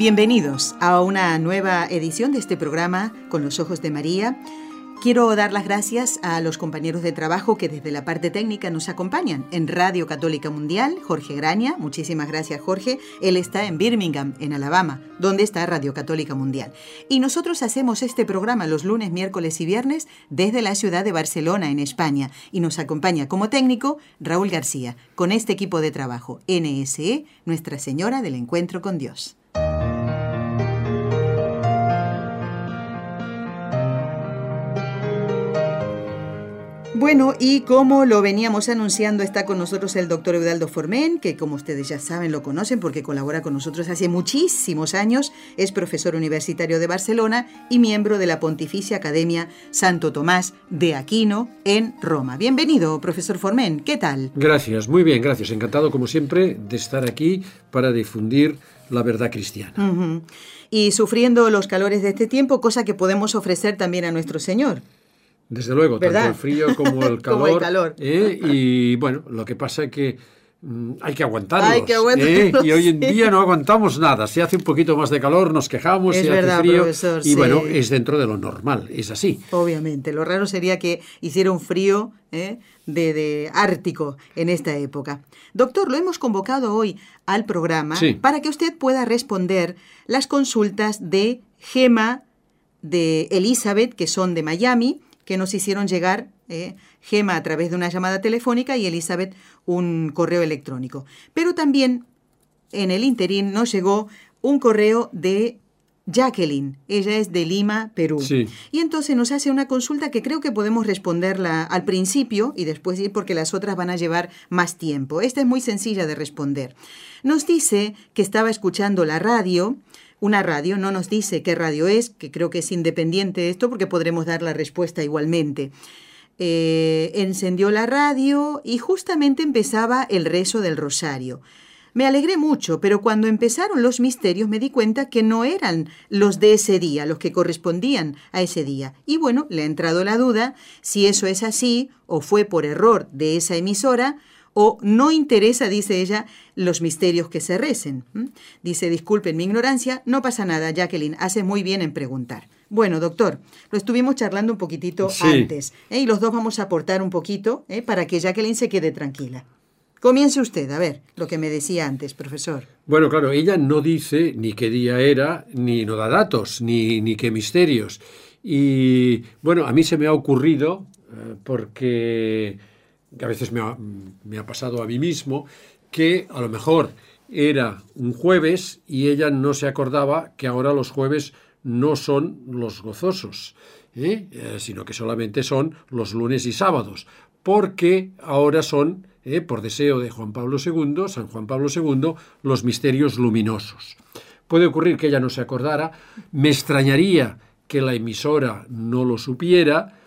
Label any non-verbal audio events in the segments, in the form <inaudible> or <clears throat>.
Bienvenidos a una nueva edición de este programa Con los Ojos de María. Quiero dar las gracias a los compañeros de trabajo que desde la parte técnica nos acompañan. En Radio Católica Mundial, Jorge Graña, muchísimas gracias Jorge. Él está en Birmingham, en Alabama, donde está Radio Católica Mundial. Y nosotros hacemos este programa los lunes, miércoles y viernes desde la ciudad de Barcelona, en España. Y nos acompaña como técnico Raúl García, con este equipo de trabajo, NSE, Nuestra Señora del Encuentro con Dios. Bueno, y como lo veníamos anunciando, está con nosotros el doctor Eudaldo Formen, que como ustedes ya saben, lo conocen porque colabora con nosotros hace muchísimos años, es profesor universitario de Barcelona y miembro de la Pontificia Academia Santo Tomás de Aquino en Roma. Bienvenido, profesor Formen, ¿qué tal? Gracias, muy bien, gracias. Encantado, como siempre, de estar aquí para difundir la verdad cristiana. Y sufriendo los calores de este tiempo, cosa que podemos ofrecer también a nuestro Señor. Desde luego, tanto el frío <laughs> como el calor. como el calor. ¿eh? Y bueno, lo que pasa es que mm, hay que aguantarlos. Hay que ¿eh? aguantarlos, Y hoy en <laughs> día no aguantamos nada. Si hace un poquito más de calor, nos quejamos, Es si verdad, hace frío. profesor, y sí. bueno, es dentro de lo normal, es así. Obviamente, lo raro sería que hiciera un frío ¿eh? de, de ártico en esta época. Doctor, lo hemos convocado hoy al programa Sí. para que usted pueda responder las consultas de Gema, de Elizabeth, que son de Miami, que nos hicieron llegar ¿eh? Gema a través de una llamada telefónica y Elizabeth un correo electrónico. Pero también en el interín nos llegó un correo de Jacqueline. Ella es de Lima, Perú. Sí. Y entonces nos hace una consulta que creo que podemos responderla al principio y después ir porque las otras van a llevar más tiempo. Esta es muy sencilla de responder. Nos dice que estaba escuchando la radio, una radio, no nos dice qué radio es, que creo que es independiente de esto porque podremos dar la respuesta igualmente. Eh, encendió la radio y justamente empezaba el rezo del rosario. Me alegré mucho, pero cuando empezaron los misterios me di cuenta que no eran los de ese día, los que correspondían a ese día. Y bueno, le ha entrado la duda si eso es así o fue por error de esa emisora o no interesa, dice ella, los misterios que se recen. Dice, disculpen mi ignorancia, no pasa nada, Jacqueline, hace muy bien en preguntar. Bueno, doctor, lo estuvimos charlando un poquitito Sí. antes ¿eh? y los dos vamos a aportar un poquito ¿eh? para que Jacqueline se quede tranquila. Comience usted, a ver, lo que me decía antes, profesor. Bueno, claro, ella no dice ni qué día era, ni no da datos, ni, ni qué misterios. Y bueno, a mí se me ha ocurrido, eh, porque a veces me ha, me ha pasado a mí mismo, que a lo mejor era un jueves y ella no se acordaba que ahora los jueves no son los gozosos, ¿eh? Eh, sino que solamente son los lunes y sábados, porque ahora son, eh, por deseo de Juan Pablo II, San Juan Pablo II, los misterios luminosos. Puede ocurrir que ella no se acordara, me extrañaría que la emisora no lo supiera,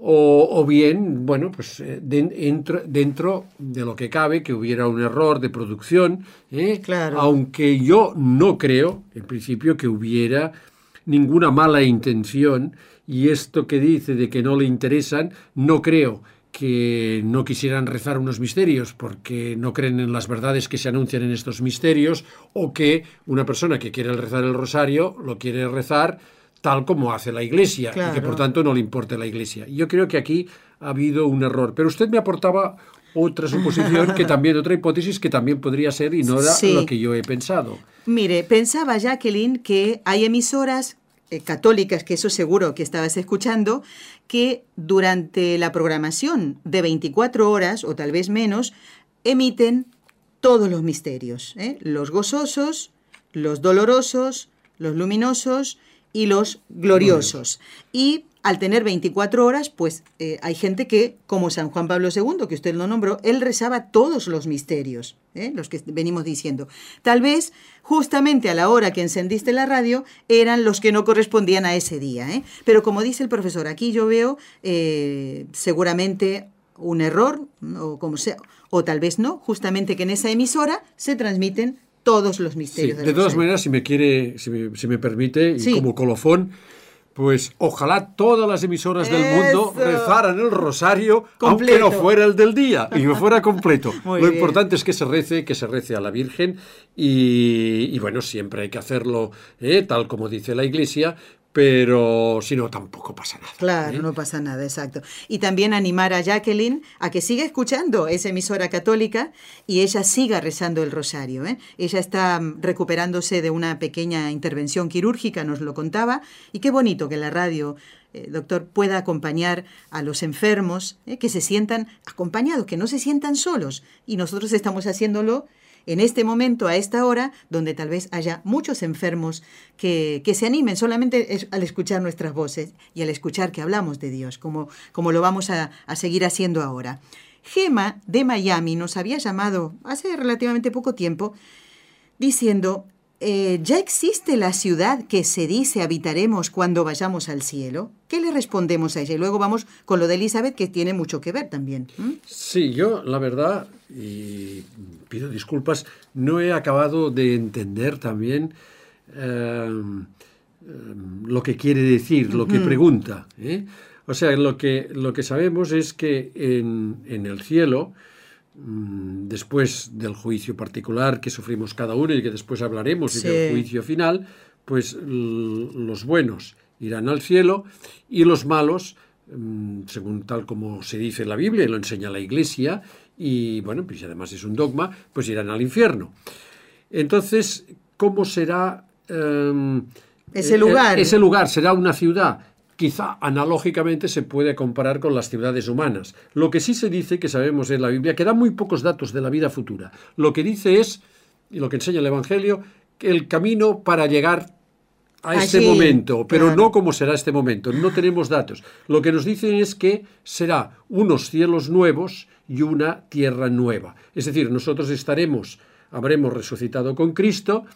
o, o bien, bueno, pues eh, den- entro- dentro de lo que cabe, que hubiera un error de producción, ¿eh? Claro. aunque yo no creo, en principio, que hubiera ninguna mala intención, y esto que dice de que no le interesan, no creo que no quisieran rezar unos misterios porque no creen en las verdades que se anuncian en estos misterios, o que una persona que quiere rezar el rosario lo quiere rezar tal como hace la Iglesia y que por tanto no le importe la Iglesia. Yo creo que aquí ha habido un error, pero usted me aportaba otra suposición que <laughs> también otra hipótesis que también podría ser y no era Sí. lo que yo he pensado. Mire, pensaba Jacqueline que hay emisoras eh, católicas, que eso seguro que estabas escuchando, que durante la programación de 24 horas o tal vez menos, emiten todos los misterios, ¿eh? los gozosos, los dolorosos, los luminosos y los gloriosos. Y al tener 24 horas, pues eh, hay gente que, como San Juan Pablo II, que usted lo nombró, él rezaba todos los misterios, ¿eh? los que venimos diciendo. Tal vez justamente a la hora que encendiste la radio eran los que no correspondían a ese día. ¿eh? Pero como dice el profesor, aquí yo veo seguramente un error, o como sea, o tal vez no, justamente que en esa emisora se transmiten todos los misterios. de todas maneras, si me quiere, si me, permite, y como colofón, pues ojalá todas las emisoras del mundo rezaran el rosario, aunque no fuera el del día, y no fuera completo. <laughs> Lo importante es que se rece, que se rece a la Virgen, y, bueno, siempre hay que hacerlo ¿eh? tal como dice la Iglesia, pero si no, tampoco pasa nada. Claro, ¿eh? no pasa nada, exacto. Y también animar a Jacqueline a que siga escuchando esa emisora católica y ella siga rezando el rosario. ¿eh? Ella está mm, recuperándose de una pequeña intervención quirúrgica, nos lo contaba, y qué bonito que la radio eh, doctor, pueda acompañar a los enfermos, que se sientan acompañados, que no se sientan solos. Y nosotros estamos haciéndolo en este momento, a esta hora, donde tal vez haya muchos enfermos que, se animen solamente al escuchar nuestras voces y al escuchar que hablamos de Dios, como, como lo vamos a, a seguir haciendo ahora. Gema de Miami nos había llamado hace relativamente poco tiempo diciendo, eh, ¿ya existe la ciudad que se dice habitaremos cuando vayamos al cielo? ¿Qué le respondemos a ella? Y luego vamos con lo de Elizabeth, que tiene mucho que ver también. Sí, yo la verdad, y pido disculpas, no he acabado de entender también em, lo que quiere decir, lo que pregunta. ¿eh? O sea, lo que, lo que sabemos es que en, en el cielo, Mm, después del juicio particular que sufrimos cada uno y que después hablaremos y del juicio final, pues los buenos irán al cielo y los malos, mm, según tal como se dice en la Biblia y lo enseña la Iglesia, y bueno, pues además es un dogma, pues irán al infierno. Entonces, ¿cómo será em, ese lugar? Eh, ese lugar será una ciudad quizá analógicamente se puede comparar con las ciudades humanas. Lo que sí se dice, que sabemos en la Biblia, que da muy pocos datos de la vida futura. Lo que dice es, y lo que enseña el Evangelio, que el camino para llegar a este momento, pero no cómo será este momento, no tenemos datos. Lo que nos dicen es que será unos cielos nuevos y una tierra nueva. Es decir, nosotros estaremos, habremos resucitado con Cristo,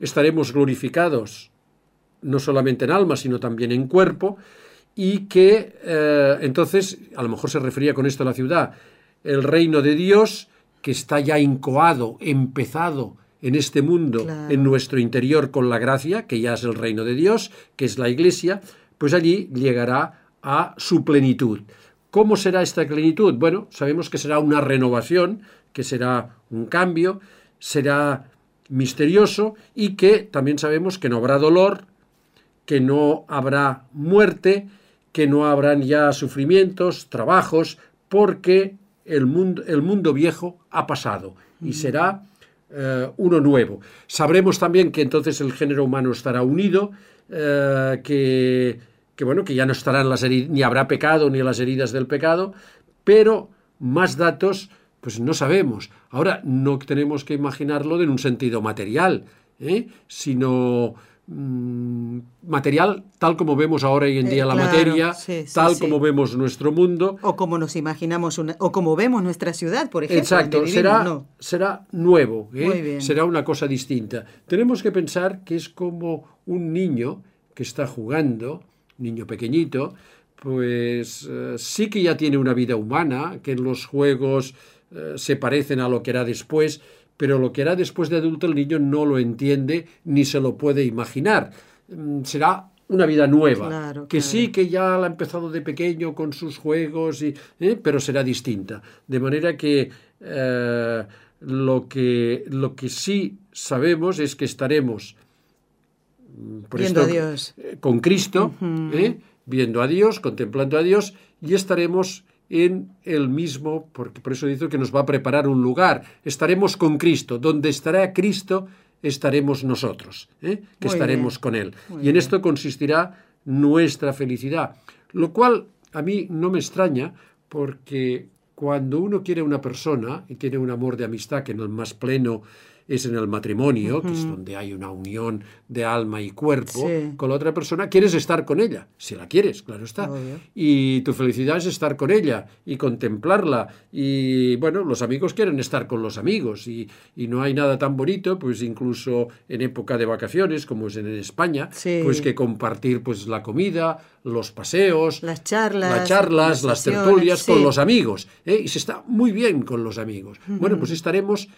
estaremos glorificados no solamente en alma, sino también en cuerpo, y que eh, entonces, a lo mejor se refería con esto a la ciudad, el reino de Dios, que está ya incoado, empezado en este mundo, en nuestro interior con la gracia, que ya es el reino de Dios, que es la iglesia, pues allí llegará a su plenitud. ¿Cómo será esta plenitud? Bueno, sabemos que será una renovación, que será un cambio, será misterioso y que también sabemos que no habrá dolor, que no habrá muerte, que no habrán ya sufrimientos, trabajos, porque el mundo, el mundo viejo ha pasado y será eh, uno nuevo. Sabremos también que entonces el género humano estará unido, eh, que, que, bueno, que ya no estarán las ni habrá pecado ni las heridas del pecado, pero más datos pues no sabemos. Ahora no tenemos que imaginarlo en un sentido material, ¿eh? sino Mm, material tal como vemos ahora hoy en día eh, la materia, tal como vemos nuestro mundo. O como nos imaginamos, o como vemos nuestra ciudad, por ejemplo. Exacto, será, será nuevo, ¿eh? será una cosa distinta. Tenemos que pensar que es como un niño que está jugando, niño pequeñito, pues eh, sí que ya tiene una vida humana, que en los juegos se parecen a lo que era después, pero lo que hará después de adulto el niño no lo entiende ni se lo puede imaginar. Mm, será una vida nueva, que sí que ya la ha empezado de pequeño con sus juegos, y, ¿eh? pero será distinta. De manera que, eh, lo que lo que sí sabemos es que estaremos mm, viendo a Dios. Eh, con Cristo, viendo a Dios, contemplando a Dios, y estaremos en el mismo, porque por eso dice que nos va a preparar un lugar. Estaremos con Cristo. Donde estará Cristo, estaremos nosotros, ¿eh? que estaremos con Él. y en esto consistirá nuestra felicidad. Lo cual a mí no me extraña, porque cuando uno quiere una persona y tiene un amor de amistad que en el más pleno es en el matrimonio, que es donde hay una unión de alma y cuerpo Sí. con la otra persona, quieres estar con ella, si la quieres, claro está. Obvio. Y tu felicidad es estar con ella y contemplarla. Y bueno, los amigos quieren estar con los amigos y, y no hay nada tan bonito, pues incluso en época de vacaciones, como es en España, Sí. pues que compartir pues la comida, los paseos, Las charlas, las charlas, las conversaciones, tertulias con los amigos. ¿eh? Y se está muy bien con los amigos. Bueno, pues estaremos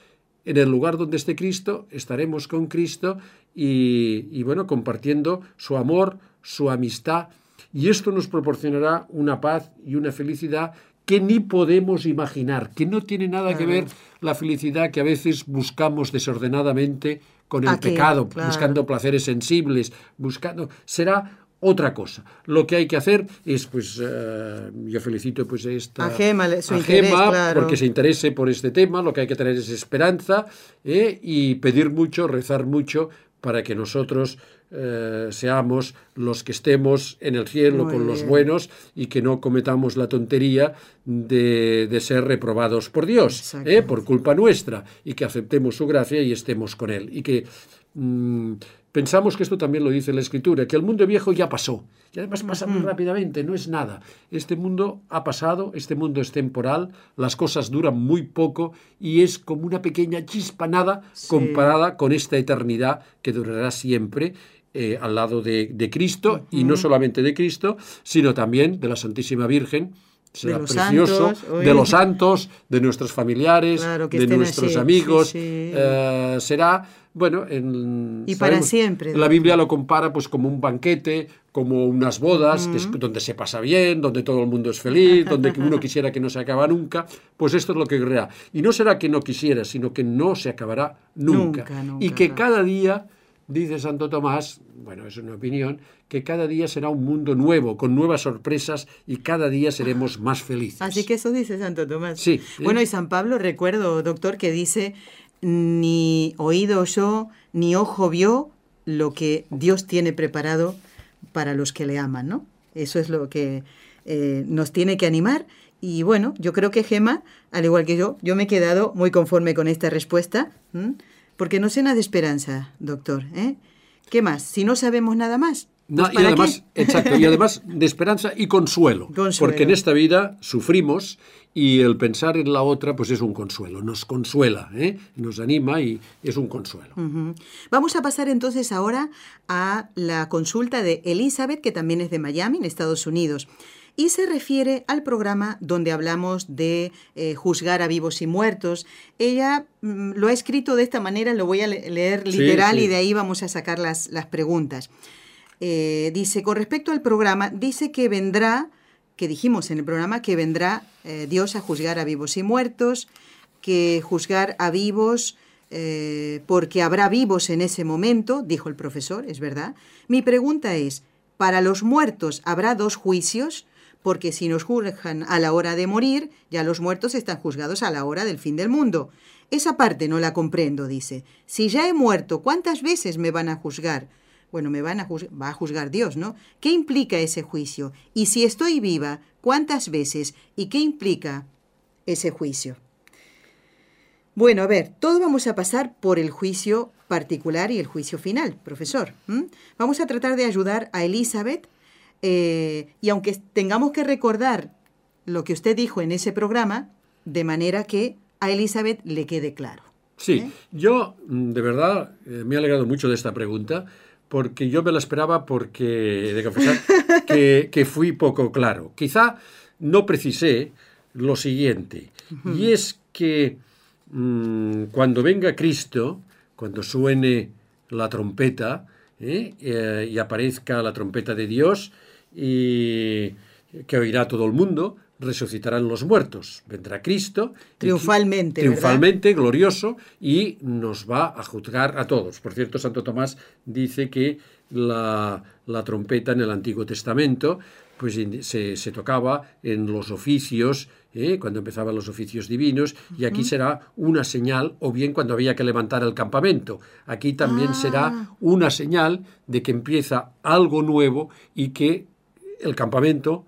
en el lugar donde esté Cristo, estaremos con Cristo y, y, bueno, compartiendo su amor, su amistad. Y esto nos proporcionará una paz y una felicidad que ni podemos imaginar, que no tiene nada que ver la felicidad que a veces buscamos desordenadamente con el Aquí, pecado, claro. buscando placeres sensibles, buscando será otra cosa. Lo que hay que hacer es, pues, eh, yo felicito pues a esta A Gema, su a interés, Gema, claro. porque se interese por este tema. Lo que hay que tener es esperanza ¿eh? y pedir mucho, rezar mucho para que nosotros eh, seamos los que estemos en el cielo Muy con los buenos y que no cometamos la tontería de, de ser reprobados por Dios. ¿eh? por culpa nuestra, y que aceptemos su gracia y estemos con Él. Y que mm, pensamos que esto también lo dice la Escritura, que el mundo viejo ya pasó, y además pasa muy rápidamente, no es nada. Este mundo ha pasado, este mundo es temporal, las cosas duran muy poco y es como una pequeña chispa nada comparada con esta eternidad que durará siempre. eh, al lado de, de Cristo, y no solamente de Cristo, sino también de la Santísima Virgen, será precioso, santos, de los santos, de nuestros familiares, Claro, de nuestros así, amigos. sí, sí. eh, será, bueno, en, Y para siempre, La Biblia lo compara pues como un banquete, como unas bodas, que es donde se pasa bien, donde todo el mundo es feliz, <laughs> donde uno quisiera que no se acaba nunca. Pues esto es lo que ocurrirá. Y no será que no quisiera, sino que no se acabará nunca. Nunca, nunca, y que claro. cada día, dice Santo Tomás, bueno, es una opinión, que cada día será un mundo nuevo, con nuevas sorpresas, y cada día seremos más felices. Así que eso dice Santo Tomás. Sí. Bueno, y San Pablo, recuerdo, doctor, que dice, ni oído yo, ni ojo vio lo que Dios tiene preparado para los que le aman, ¿no? Eso es lo que eh, nos tiene que animar. Y bueno, yo creo que Gema, al igual que yo, yo me he quedado muy conforme con esta respuesta. Porque nos llena de esperanza, doctor. ¿eh? ¿Qué más? Si no sabemos nada más. No, pues y ¿para además, qué? exacto, y además de esperanza y consuelo, <laughs> Consuelo. Porque en esta vida sufrimos y el pensar en la otra, pues es un consuelo, nos consuela, ¿eh? nos anima y es un consuelo. Vamos a pasar entonces ahora a la consulta de Elizabeth, que también es de Miami, en Estados Unidos. Y se refiere al programa donde hablamos de eh, juzgar a vivos y muertos. Ella mm, lo ha escrito de esta manera, lo voy a le- leer Sí, literal sí. y de ahí vamos a sacar las, las preguntas. Eh, dice, con respecto al programa, dice que vendrá, que dijimos en el programa, que vendrá eh, Dios a juzgar a vivos y muertos, que juzgar a vivos eh, porque habrá vivos en ese momento, dijo el profesor, es verdad. Mi pregunta es, ¿para los muertos habrá dos juicios? Porque si nos juzgan a la hora de morir, ya los muertos están juzgados a la hora del fin del mundo. Esa parte no la comprendo, dice. Si ya he muerto, ¿cuántas veces me van a juzgar? Bueno, me van a juz- va a juzgar Dios, ¿no? ¿Qué implica ese juicio? Y si estoy viva, ¿cuántas veces? ¿Y qué implica ese juicio? Bueno, a ver, todos vamos a pasar por el juicio particular y el juicio final, profesor. Vamos a tratar de ayudar a Elizabeth eh, y aunque tengamos que recordar lo que usted dijo en ese programa, de manera que a Elizabeth le quede claro. Sí, ¿Eh? yo mm, de verdad eh, me he alegrado mucho de esta pregunta porque yo me la esperaba porque he de confesar <laughs> que, que fui poco claro. Quizá no precisé lo siguiente, y es que mm, cuando venga Cristo, cuando suene la trompeta ¿eh? Eh, y aparezca la trompeta de Dios y que oirá todo el mundo, resucitarán los muertos. Vendrá Cristo. y- Triunfalmente, ¿verdad? Triunfalmente, glorioso, y nos va a juzgar a todos. Por cierto, Santo Tomás dice que la, la trompeta en el Antiguo Testamento pues se, se tocaba en los oficios, ¿eh? cuando empezaban los oficios divinos, y aquí será una señal, o bien cuando había que levantar el campamento. Aquí también Ah. será una señal de que empieza algo nuevo y que el campamento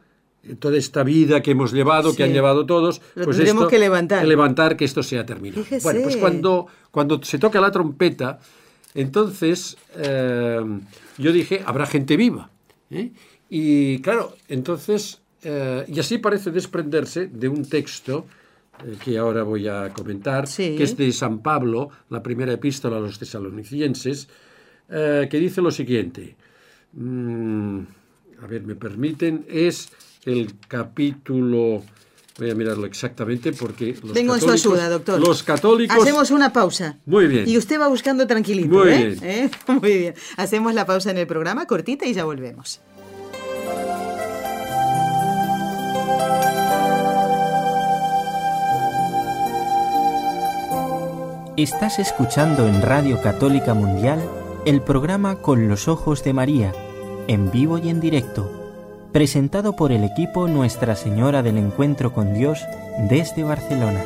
toda esta vida que hemos llevado, que han llevado todos, Lo pues tendremos esto, que levantar. levantar que esto sea terminado. Fíjese. Bueno, pues cuando, cuando se toca la trompeta, entonces eh, yo dije, habrá gente viva. ¿eh? Y claro, entonces, eh, y así parece desprenderse de un texto eh, que ahora voy a comentar, Sí. que es de San Pablo, la primera epístola a los tesalonicenses, eh, que dice lo siguiente. Mm, a ver, me permiten, es el capítulo. Voy a mirarlo exactamente porque. Los Vengo en su católicos- ayuda, doctor. Los católicos. Hacemos una pausa. Muy bien. Y usted va buscando tranquilito. Muy ¿eh? bien. ¿Eh? <laughs> Muy bien. Hacemos la pausa en el programa, cortita, y ya volvemos. Estás escuchando en Radio Católica Mundial el programa Con los Ojos de María, en vivo y en directo, presentado por el equipo Nuestra Señora del Encuentro con Dios desde Barcelona.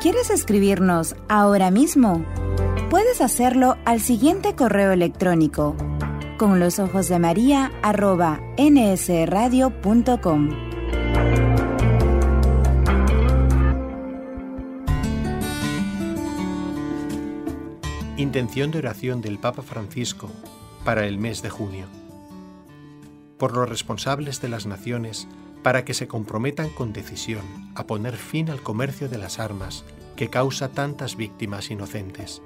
¿Quieres escribirnos ahora mismo? Puedes hacerlo al siguiente correo electrónico con los ojos de María nsradio.com. Intención de oración del Papa Francisco para el mes de junio. Por los responsables de las naciones para que se comprometan con decisión a poner fin al comercio de las armas que causa tantas víctimas inocentes.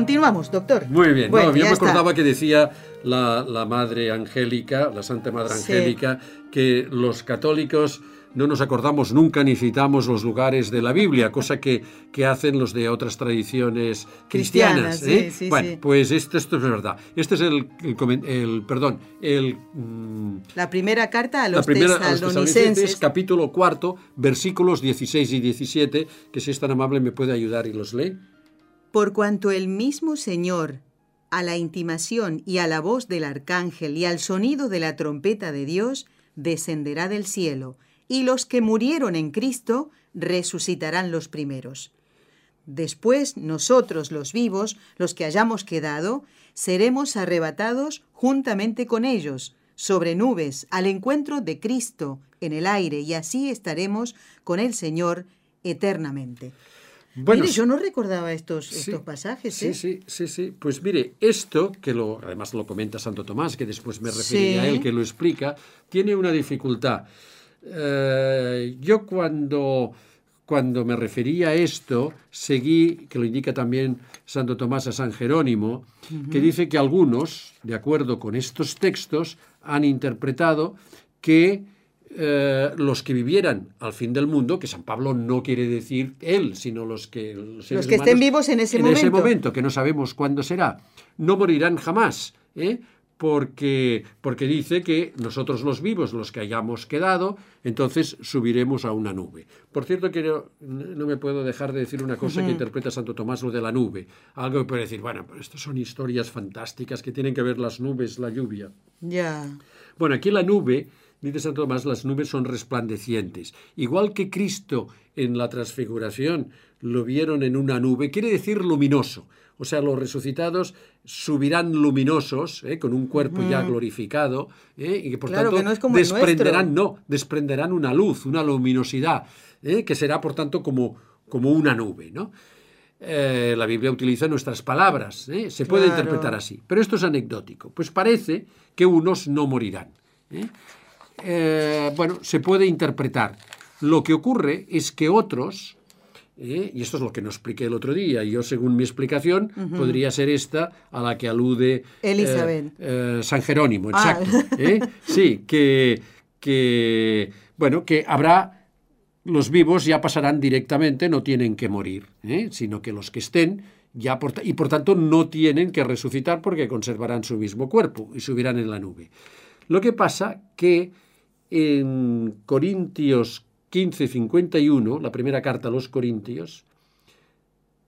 Continuamos, doctor. Muy bien, Bueno, no, yo me está. acordaba que decía la, la Madre Angélica, la Santa Madre Sí. Angélica, que los católicos no nos acordamos nunca ni citamos los lugares de la Biblia, cosa que, que hacen los de otras tradiciones cristianas. Cristianas, ¿eh? sí, sí, bueno, sí. pues esto, esto es verdad. Este es el, el perdón, el... mm, La primera carta a la los primera a los tesalonicenses, tesalonicenses. capítulo cuarto, versículos 16 y 17, que si es tan amable me puede ayudar y los lee. Por cuanto el mismo Señor, a la intimación y a la voz del arcángel y al sonido de la trompeta de Dios, descenderá del cielo, y los que murieron en Cristo resucitarán los primeros. Después nosotros los vivos, los que hayamos quedado, seremos arrebatados juntamente con ellos, sobre nubes, al encuentro de Cristo en el aire, y así estaremos con el Señor eternamente. Bueno, Mire, yo no recordaba estos, Sí, estos pasajes. Sí, ¿eh? sí, sí, sí. Pues mire, esto, que lo, además lo comenta Santo Tomás, que después me referiré Sí. a él, que lo explica, tiene una dificultad. Eh, yo cuando, cuando me refería a esto, seguí, que lo indica también Santo Tomás a San Jerónimo, que dice que algunos, de acuerdo con estos textos, han interpretado que eh, los que vivieran al fin del mundo, que San Pablo no quiere decir él, sino los que, los que estén vivos en ese en ese momento. momento, que no sabemos cuándo será, no morirán jamás, ¿eh? porque, porque dice que nosotros los vivos, los que hayamos quedado, entonces subiremos a una nube. Por cierto, que no, no me puedo dejar de decir una cosa que interpreta Santo Tomás, lo de la nube. Algo que puede decir, bueno, pero esto son historias fantásticas que tienen que ver las nubes, la lluvia. Ya. Bueno, aquí la nube, dice Santo Tomás, las nubes son resplandecientes. Igual que Cristo en la transfiguración lo vieron en una nube, quiere decir luminoso. O sea, los resucitados subirán luminosos, ¿eh? con un cuerpo ya glorificado, ¿eh? y que por Claro, tanto que no es como el desprenderán, no, desprenderán una luz, una luminosidad, ¿eh? que será por tanto como, como una nube, ¿no? La Biblia utiliza nuestras palabras, se puede Claro. interpretar así, pero esto es anecdótico. Pues parece que unos no morirán. ¿eh? Eh, bueno, se puede interpretar. Lo que ocurre es que otros, ¿eh? y esto es lo que nos expliqué el otro día, y yo según mi explicación podría ser esta a la que alude eh, Elizabeth. eh, San Jerónimo, Ah. exacto. Sí, que, que, bueno, que habrá los vivos ya pasarán directamente, no tienen que morir, ¿eh? sino que los que estén ya por y por tanto no tienen que resucitar porque conservarán su mismo cuerpo y subirán en la nube. Lo que pasa que en Corintios 15:51, la primera carta a los Corintios,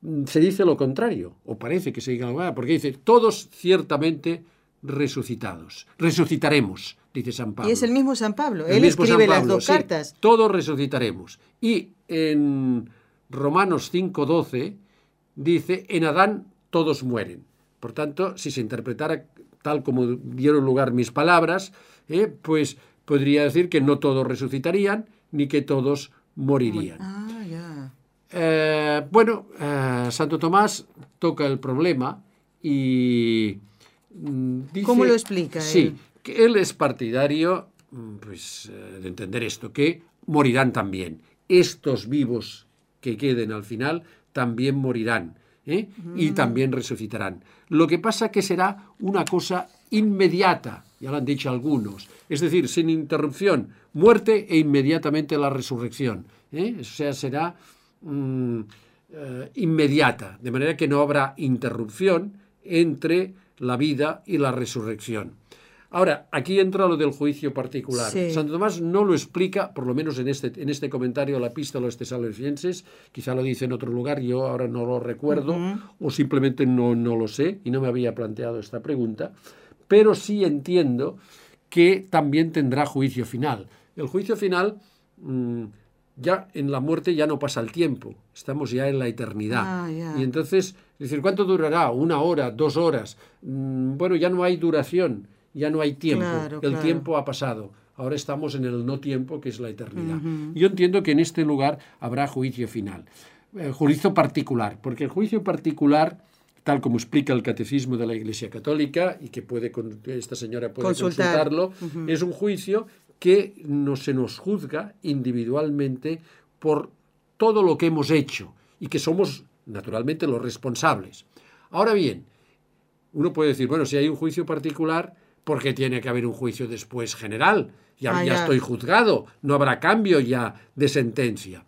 mm, se dice lo contrario, o parece que se diga lo contrario, porque dice, todos ciertamente resucitados. Resucitaremos, dice San Pablo. Y es el mismo San Pablo. Él escribe las dos cartas. Todos resucitaremos. Y en Romanos 5.12 dice, en Adán todos mueren. Por tanto, si se interpretara tal como dieron lugar mis palabras, eh, pues podría decir que no todos resucitarían ni que todos morirían. Ah. Eh, bueno, eh, Santo Tomás toca el problema y mm, dice, ¿Cómo lo explica? Sí, que él es partidario mm, pues, de entender esto, que morirán también. Estos vivos que queden al final también morirán. ¿eh? y mm. también resucitarán. Lo que pasa que será una cosa inmediata, ya lo han dicho algunos, es decir, sin interrupción, muerte e inmediatamente la resurrección. ¿eh? O sea, será mm, eh, inmediata, de manera que no habrá interrupción entre la vida y la resurrección. Ahora, aquí entra lo del juicio particular. Santo Tomás no lo explica, por lo menos en este, en este comentario a la pista de los tesalonicenses, quizá lo dice en otro lugar, yo ahora no lo recuerdo, o simplemente no, no lo sé y no me había planteado esta pregunta, pero sí entiendo que también tendrá juicio final. El juicio final, mm, ya en la muerte ya no pasa el tiempo, estamos ya en la eternidad. Ah, y entonces, es decir, ¿cuánto durará? ¿Una hora? ¿Dos horas? Mm, bueno, ya no hay duración ya no hay tiempo, el tiempo ha pasado. Ahora estamos en el no tiempo, que es la eternidad. Yo entiendo que en este lugar habrá juicio final, eh, juicio particular, porque el juicio particular, tal como explica el catecismo de la Iglesia Católica, y que puede esta señora puede consultarlo, es un juicio que no se nos juzga individualmente por todo lo que hemos hecho y que somos naturalmente los responsables. Ahora bien, uno puede decir, bueno, si hay un juicio particular, porque tiene que haber un juicio después general. Ya, ah, ya, estoy juzgado, no habrá cambio ya de sentencia.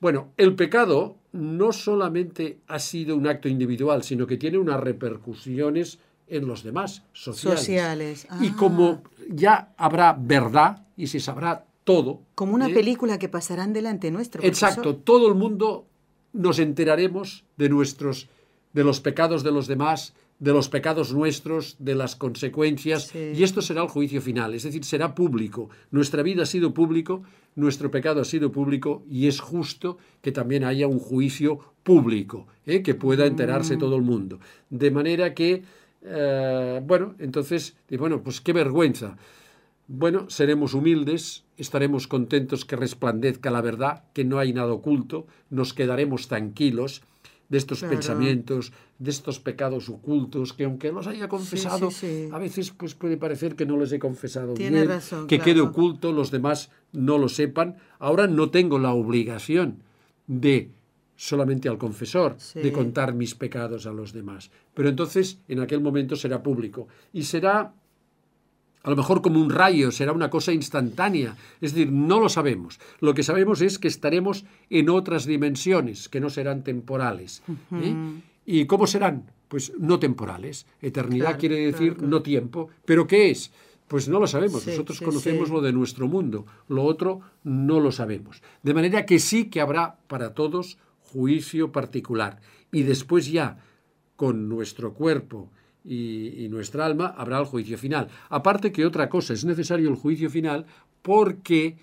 Bueno, el pecado no solamente ha sido un acto individual, sino que tiene unas repercusiones en los demás, sociales. Y ah. como ya habrá verdad y se sabrá todo. Como una ¿eh? película que pasarán delante nuestro. Exacto, todo el mundo nos enteraremos de nuestros, de los pecados de los demás, de los pecados nuestros, de las consecuencias, y esto será el juicio final, es decir, será público. Nuestra vida ha sido público, nuestro pecado ha sido público, y es justo que también haya un juicio público, ¿eh? que pueda enterarse mm. todo el mundo. De manera que, eh, bueno, entonces, bueno, pues qué vergüenza. Bueno, seremos humildes, estaremos contentos que resplandezca la verdad, que no hay nada oculto, nos quedaremos tranquilos, de estos pensamientos, de estos pecados ocultos, que aunque los haya confesado, a veces pues puede parecer que no les he confesado bien, que quede oculto, los demás no lo sepan. Ahora no tengo la obligación de solamente al confesor, de contar mis pecados a los demás. Pero entonces en aquel momento será público. Y será a lo mejor como un rayo, será una cosa instantánea. Es decir, no lo sabemos. Lo que sabemos es que estaremos en otras dimensiones, que no serán temporales. ¿eh? ¿Y cómo serán? Pues no temporales. Eternidad quiere decir no tiempo. ¿Pero qué es? Pues no lo sabemos. Nosotros conocemos lo de nuestro mundo. Lo otro no lo sabemos. De manera que sí que habrá para todos juicio particular. Y después ya, con nuestro cuerpo, y, nuestra alma, habrá el juicio final. Aparte que otra cosa, es necesario el juicio final porque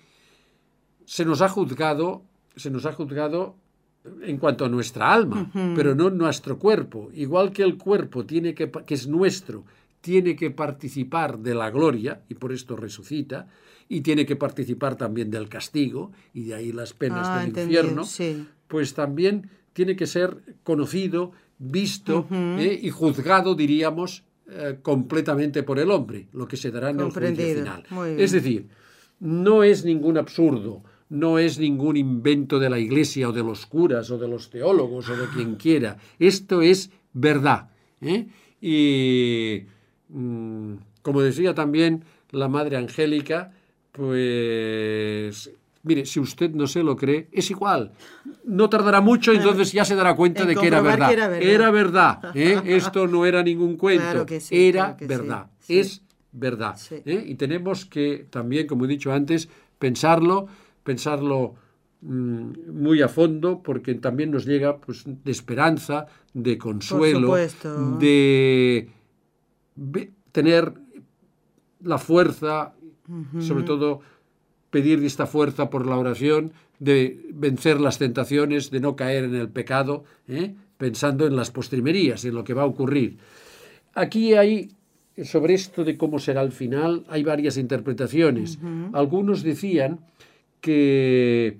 se nos ha juzgado, se nos ha juzgado en cuanto a nuestra alma, pero no nuestro cuerpo. Igual que el cuerpo tiene que, que es nuestro, tiene que participar de la gloria y por esto resucita, y tiene que participar también del castigo y de ahí las penas ah, del infierno, pues también tiene que ser conocido visto eh, y juzgado, diríamos, eh, completamente por el hombre, lo que se dará en el juicio final. Es decir, no es ningún absurdo, no es ningún invento de la Iglesia o de los curas o de los teólogos o de quien quiera. Esto es verdad. ¿eh? Y, mm, como decía también la Madre Angélica, pues Mire, si usted no se lo cree, es igual. No tardará mucho y entonces ya se dará cuenta de que era verdad. era verdad. ¿eh? <laughs> Esto no era ningún cuento. era verdad. Es verdad. ¿eh? Y tenemos que también, como he dicho antes, pensarlo, pensarlo mm, muy a fondo porque también nos llega pues, de esperanza, de consuelo, de tener la fuerza, sobre todo pedir esta fuerza por la oración, de vencer las tentaciones, de no caer en el pecado, ¿eh? pensando en las postrimerías, en lo que va a ocurrir. Aquí hay, sobre esto de cómo será el final, hay varias interpretaciones. Algunos decían que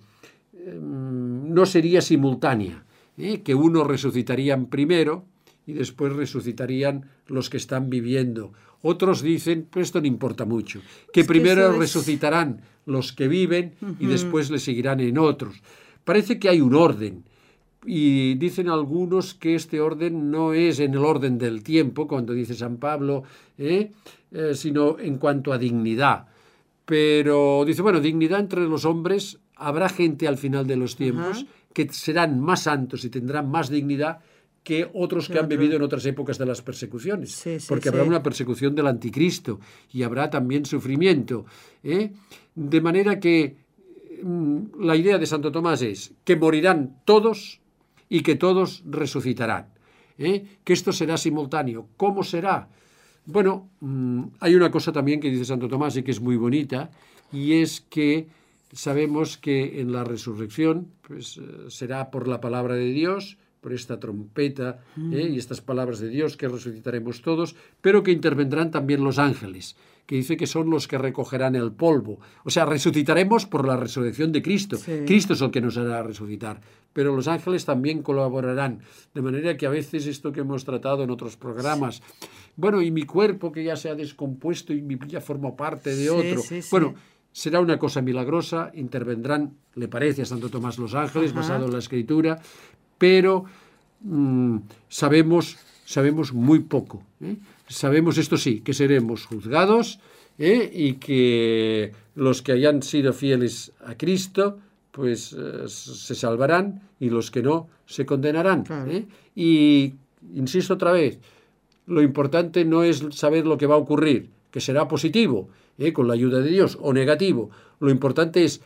em, no sería simultánea, ¿eh? que unos resucitarían primero y después resucitarían los que están viviendo. Otros dicen, pues esto no importa mucho, que primero resucitarán los que viven y después le seguirán en otros. Parece que hay un orden. Y dicen algunos que este orden no es en el orden del tiempo, cuando dice San Pablo, ¿eh? Eh, sino en cuanto a dignidad. Pero dice, bueno, dignidad entre los hombres, habrá gente al final de los tiempos que serán más santos y tendrán más dignidad que otros que han vivido en otras épocas de las persecuciones, porque habrá una persecución del anticristo y habrá también sufrimiento. ¿eh? De manera que mm, la idea de Santo Tomás es que morirán todos y que todos resucitarán, ¿eh? que esto será simultáneo. ¿Cómo será? Bueno, mm, hay una cosa también que dice Santo Tomás y que es muy bonita, y es que sabemos que en la resurrección pues, eh, será por la palabra de Dios, por esta trompeta ¿eh? y estas palabras de Dios que resucitaremos todos, pero que intervendrán también los ángeles, que dice que son los que recogerán el polvo. O sea, resucitaremos por la resurrección de Cristo. Cristo es el que nos hará resucitar, pero los ángeles también colaborarán. De manera que a veces esto que hemos tratado en otros programas, bueno, y mi cuerpo que ya se ha descompuesto y mi ya forma parte de otro. bueno, será una cosa milagrosa, intervendrán, le parece a Santo Tomás los ángeles, basado en la escritura, pero mm, sabemos, sabemos muy poco. ¿eh? Sabemos, esto sí, que seremos juzgados ¿eh? y que los que hayan sido fieles a Cristo, pues eh, se salvarán y los que no se condenarán. Y insisto otra vez, lo importante no es saber lo que va a ocurrir, que será positivo, con la ayuda de Dios, o negativo. Lo importante es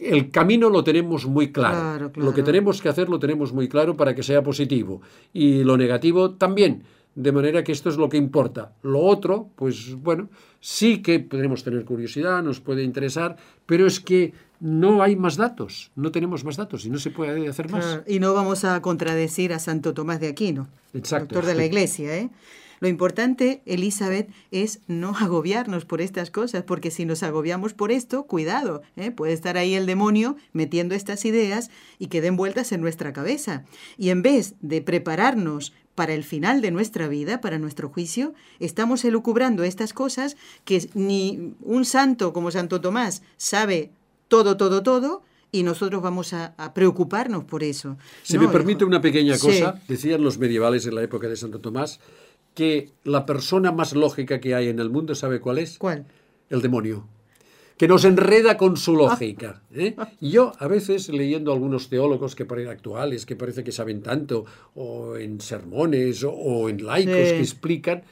el camino lo tenemos muy claro. Lo que tenemos que hacer lo tenemos muy claro para que sea positivo. Y lo negativo también. De manera que esto es lo que importa. Lo otro, pues bueno, sí que podremos tener curiosidad, nos puede interesar, pero es que no hay más datos, no tenemos más datos y no se puede hacer más. Y no vamos a contradecir a Santo Tomás de Aquino, Exacto. doctor de la <laughs> Iglesia, ¿eh? Lo importante, Elizabeth, es no <laughs> agobiarnos por estas cosas, porque si nos agobiamos por esto, cuidado, ¿eh? puede estar ahí el demonio metiendo estas ideas y que den vueltas en nuestra cabeza. Y en vez de prepararnos para el final de nuestra vida, para nuestro juicio, estamos elucubrando estas cosas que ni un santo como Santo Tomás sabe todo, todo, todo, y nosotros vamos a, preocuparnos por eso. Si me permite una pequeña cosa, decían los medievales en la época de Santo Tomás, que la persona más lógica que hay en el mundo, ¿sabe cuál es? ¿Cuál? El demonio. Que nos enreda con su lógica. <laughs> ¿eh? Y yo, a veces, leyendo algunos teólogos que parecen actuales, que parece que saben tanto, o en sermones, o, en laicos que explican,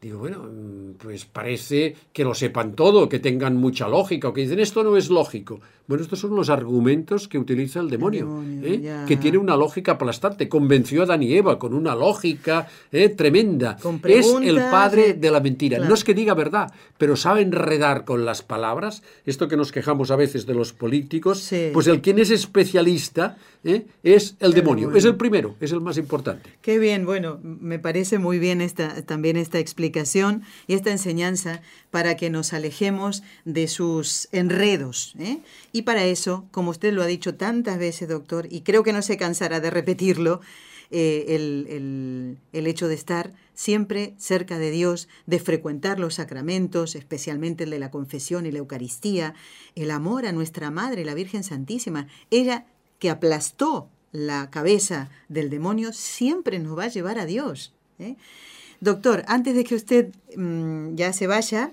Digo, bueno, pues parece que lo sepan todo, que tengan mucha lógica, o que dicen esto no es lógico. Bueno, estos son los argumentos que utiliza el demonio, ¿eh? que tiene una lógica aplastante. Convenció a Adán y Eva con una lógica ¿eh? tremenda. Es el padre de la mentira. No es que diga verdad, pero sabe enredar con las palabras. Esto que nos quejamos a veces de los políticos, pues el quien es especialista ¿eh? es el, demonio. Es el primero, es el más importante. Qué bien, bueno, me parece muy bien esta, también esta explicación y esta enseñanza para que nos alejemos de sus enredos. Y y para eso, como usted lo ha dicho tantas veces, doctor, y creo que no se cansará de repetirlo, eh, el, el, hecho de estar siempre cerca de Dios, de frecuentar los sacramentos, especialmente el de la confesión y la Eucaristía, el amor a nuestra Madre, la Virgen Santísima, ella que aplastó la cabeza del demonio, siempre nos va a llevar a Dios. ¿eh? Doctor, antes de que usted mm, ya se vaya,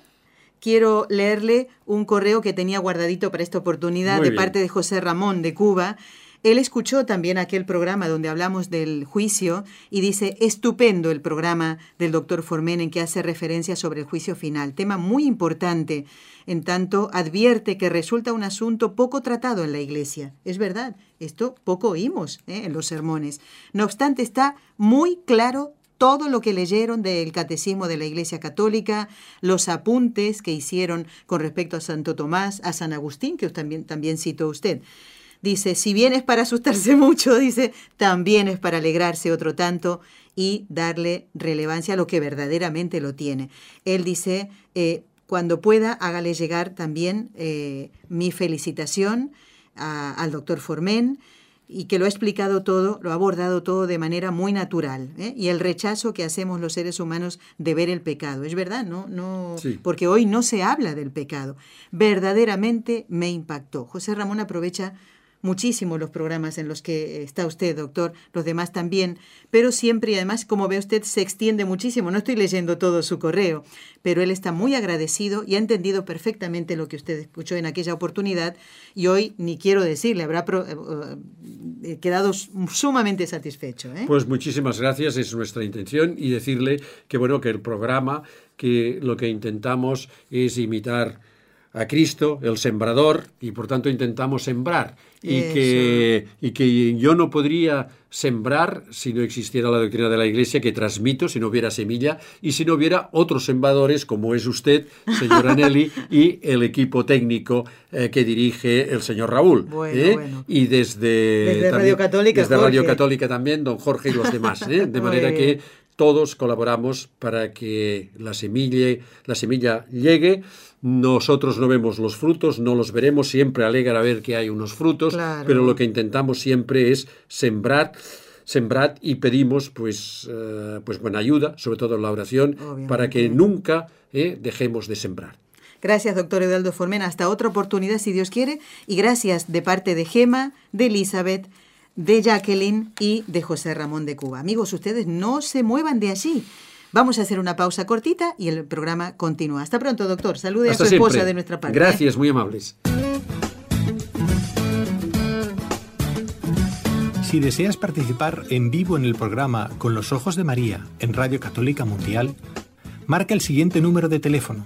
quiero leerle un correo que tenía guardadito para esta oportunidad de parte de José Ramón de Cuba. Él escuchó también aquel programa donde hablamos del juicio y dice, estupendo el programa del doctor Formen en que hace referencia sobre el juicio final, tema muy importante, en tanto advierte que resulta un asunto poco tratado en la iglesia. Es verdad, esto poco oímos ¿eh? en los sermones. No obstante, está muy claro todo lo que leyeron del catecismo de la Iglesia Católica, los apuntes que hicieron con respecto a Santo Tomás, a San Agustín, que también, también citó usted. Dice, si bien es para asustarse <laughs> mucho, dice, también es para alegrarse otro tanto y darle relevancia a lo que verdaderamente lo tiene. Él dice, eh, cuando pueda, hágale llegar también eh, mi felicitación al doctor Formen y que lo ha explicado todo, lo ha abordado todo de manera muy natural. ¿eh? Y el rechazo que hacemos los seres humanos de ver el pecado. Es verdad, no, no, porque hoy no se habla del pecado. Verdaderamente me impactó. José Ramón aprovecha muchísimo los programas en los que está usted, doctor, los demás también, pero siempre y además, como ve usted, se extiende muchísimo. No estoy leyendo todo su correo, pero él está muy agradecido y ha entendido perfectamente lo que usted escuchó en aquella oportunidad y hoy, ni quiero decirle, habrá eh, eh, quedado sumamente satisfecho. ¿eh? Pues muchísimas gracias, es nuestra intención y decirle que bueno, que el programa, que lo que intentamos es imitar a Cristo, el sembrador, y por tanto intentamos sembrar. Y que, y que yo no podría sembrar si no existiera la doctrina de la Iglesia que transmito, si no hubiera semilla y si no hubiera otros sembradores como es usted, señor <laughs> Anelli, y el equipo técnico eh, que dirige el señor Raúl. ¿eh? Y desde, Radio Católica. Desde Radio Católica también, don Jorge y los demás. ¿eh? <laughs> De manera que todos colaboramos para que la semilla, la semilla llegue nosotros no vemos los frutos, no los veremos, siempre alegra ver que hay unos frutos, pero lo que intentamos siempre es sembrar sembrar y pedimos pues, eh, pues buena ayuda, sobre todo en la oración, para que nunca eh, dejemos de sembrar. Gracias, doctor Eduardo Formena. Hasta otra oportunidad, si Dios quiere. Y gracias de parte de Gema, de Elizabeth, de Jacqueline y de José Ramón de Cuba. Amigos, ustedes no se muevan de allí. Vamos a hacer una pausa cortita y el programa continúa. Hasta pronto, doctor. Salude a su esposa de nuestra parte. Gracias, muy amables. Si deseas participar en vivo en el programa Con los Ojos de María en Radio Católica Mundial, marca el siguiente número de teléfono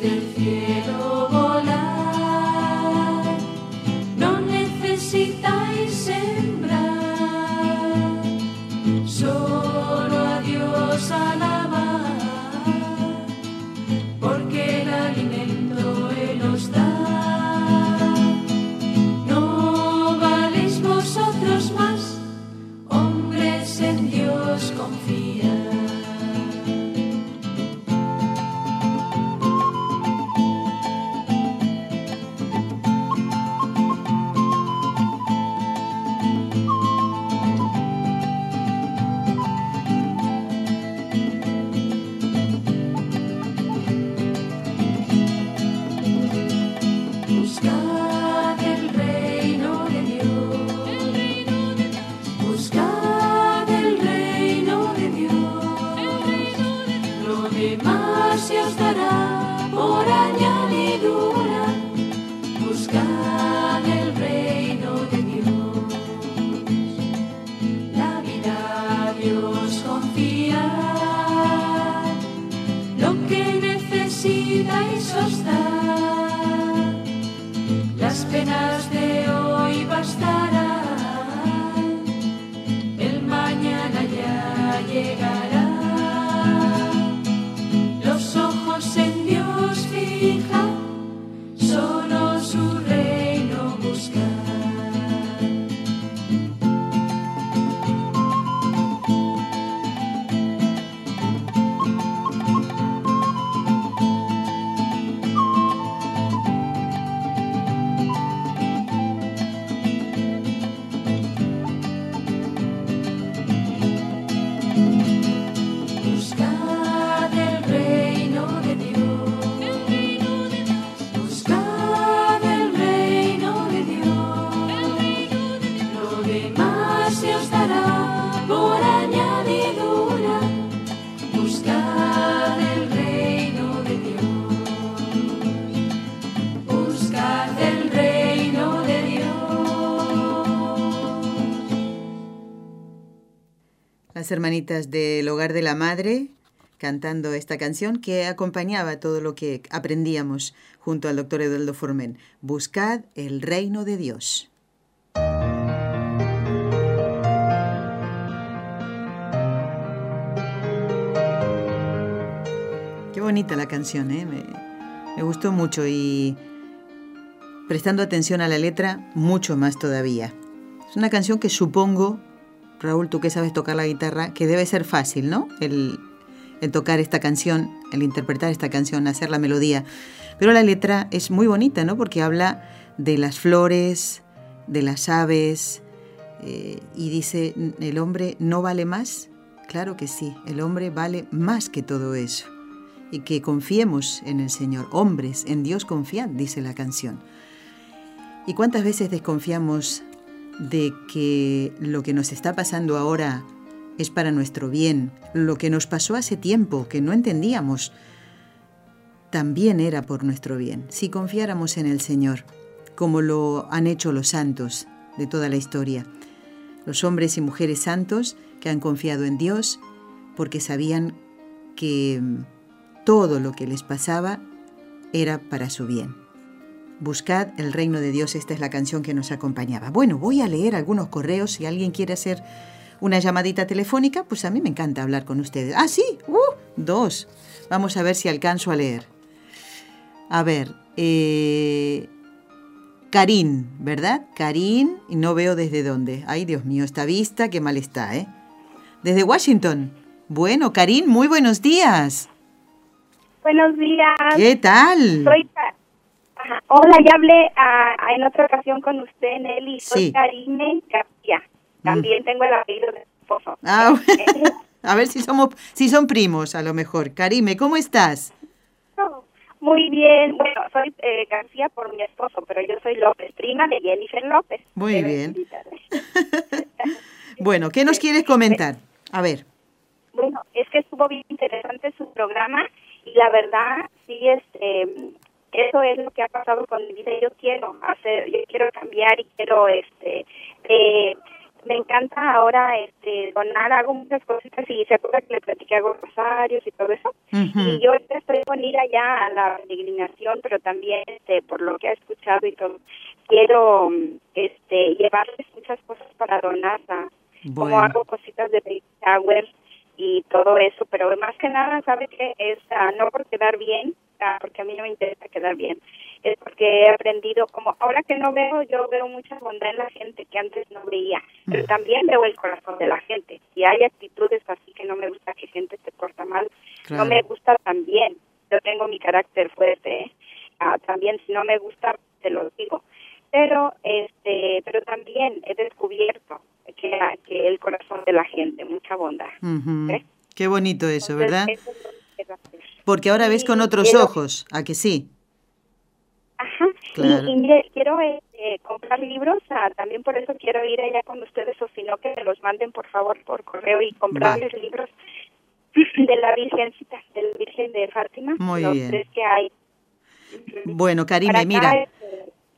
still here. 1205-271-2976. hermanitas del Hogar de la Madre cantando esta canción que acompañaba todo lo que aprendíamos junto al doctor Eduardo Formen. Buscad el reino de Dios. Qué bonita la canción, ¿eh? me, me gustó mucho y prestando atención a la letra, mucho más todavía. Es una canción que supongo Raúl, tú que sabes tocar la guitarra, que debe ser fácil, ¿no? El, tocar esta canción, el interpretar esta canción, hacer la melodía. Pero la letra es muy bonita, ¿no? Porque habla de las flores, de las aves, eh, y dice, ¿el hombre no vale más? Claro que sí, el hombre vale más que todo eso. Y que confiemos en el Señor. Hombres, en Dios confiad, dice la canción. ¿Y cuántas veces desconfiamos de que lo que nos está pasando ahora es para nuestro bien, lo que nos pasó hace tiempo, que no entendíamos, también era por nuestro bien, si confiáramos en el Señor, como lo han hecho los santos de toda la historia, los hombres y mujeres santos que han confiado en Dios porque sabían que todo lo que les pasaba era para su bien. Buscad el reino de Dios, esta es la canción que nos acompañaba. Bueno, voy a leer algunos correos, si alguien quiere hacer una llamadita telefónica, pues a mí me encanta hablar con ustedes. Ah, sí, uh, dos. Vamos a ver si alcanzo a leer. A ver, eh, Karin, ¿verdad? Karin, y no veo desde dónde. Ay, Dios mío, esta vista, qué mal está, ¿eh? Desde Washington. Bueno, Karin, muy buenos días. Buenos días. ¿Qué tal? Soy, Hola, ya hablé ah, en otra ocasión con usted, Nelly. Soy Karime García. También tengo el apellido de esposo. Ah, <laughs> a ver si somos, si son primos, a lo mejor. Karime, ¿cómo estás? muy bien. Bueno, soy eh, García por mi esposo, pero yo soy López, prima de Jennifer López. Muy bien. <laughs> bueno, ¿qué nos quieres comentar? A ver. Bueno, es que estuvo bien interesante su programa y la verdad sí este eso es lo que ha pasado con mi vida. Yo quiero hacer yo quiero cambiar y quiero este eh, me encanta ahora este donar hago muchas cositas y se acuerda que le platiqué hago rosarios y todo eso. Y yo estoy con ir allá a la peregrinación pero también este por lo que he escuchado y todo quiero este llevarles muchas cosas para donar como hago cositas de baby shower y todo eso pero más que nada sabe que es ah, no por quedar bien porque a mí no me interesa quedar bien. es porque he aprendido como ahora que no veo yo veo mucha bondad en la gente que antes no veía. Pero también veo el corazón de la gente. Si hay actitudes así que no me gusta que gente se porta mal. No me gusta también. Yo tengo mi carácter fuerte ¿eh? ah, también si no me gusta te lo digo. Pero este pero también he descubierto que, que el corazón de la gente mucha bondad. Qué bonito eso verdad porque ahora ves con otros ojos a que sí Ajá. Y, mire, quiero este, comprar libros, ah, también por eso quiero ir allá con ustedes o si no que me los manden por favor por correo y comprarles libros <clears throat> de la Virgencita, de la Virgen de Fátima. Muy los bien. tres que hay. Bueno, Karime, mira.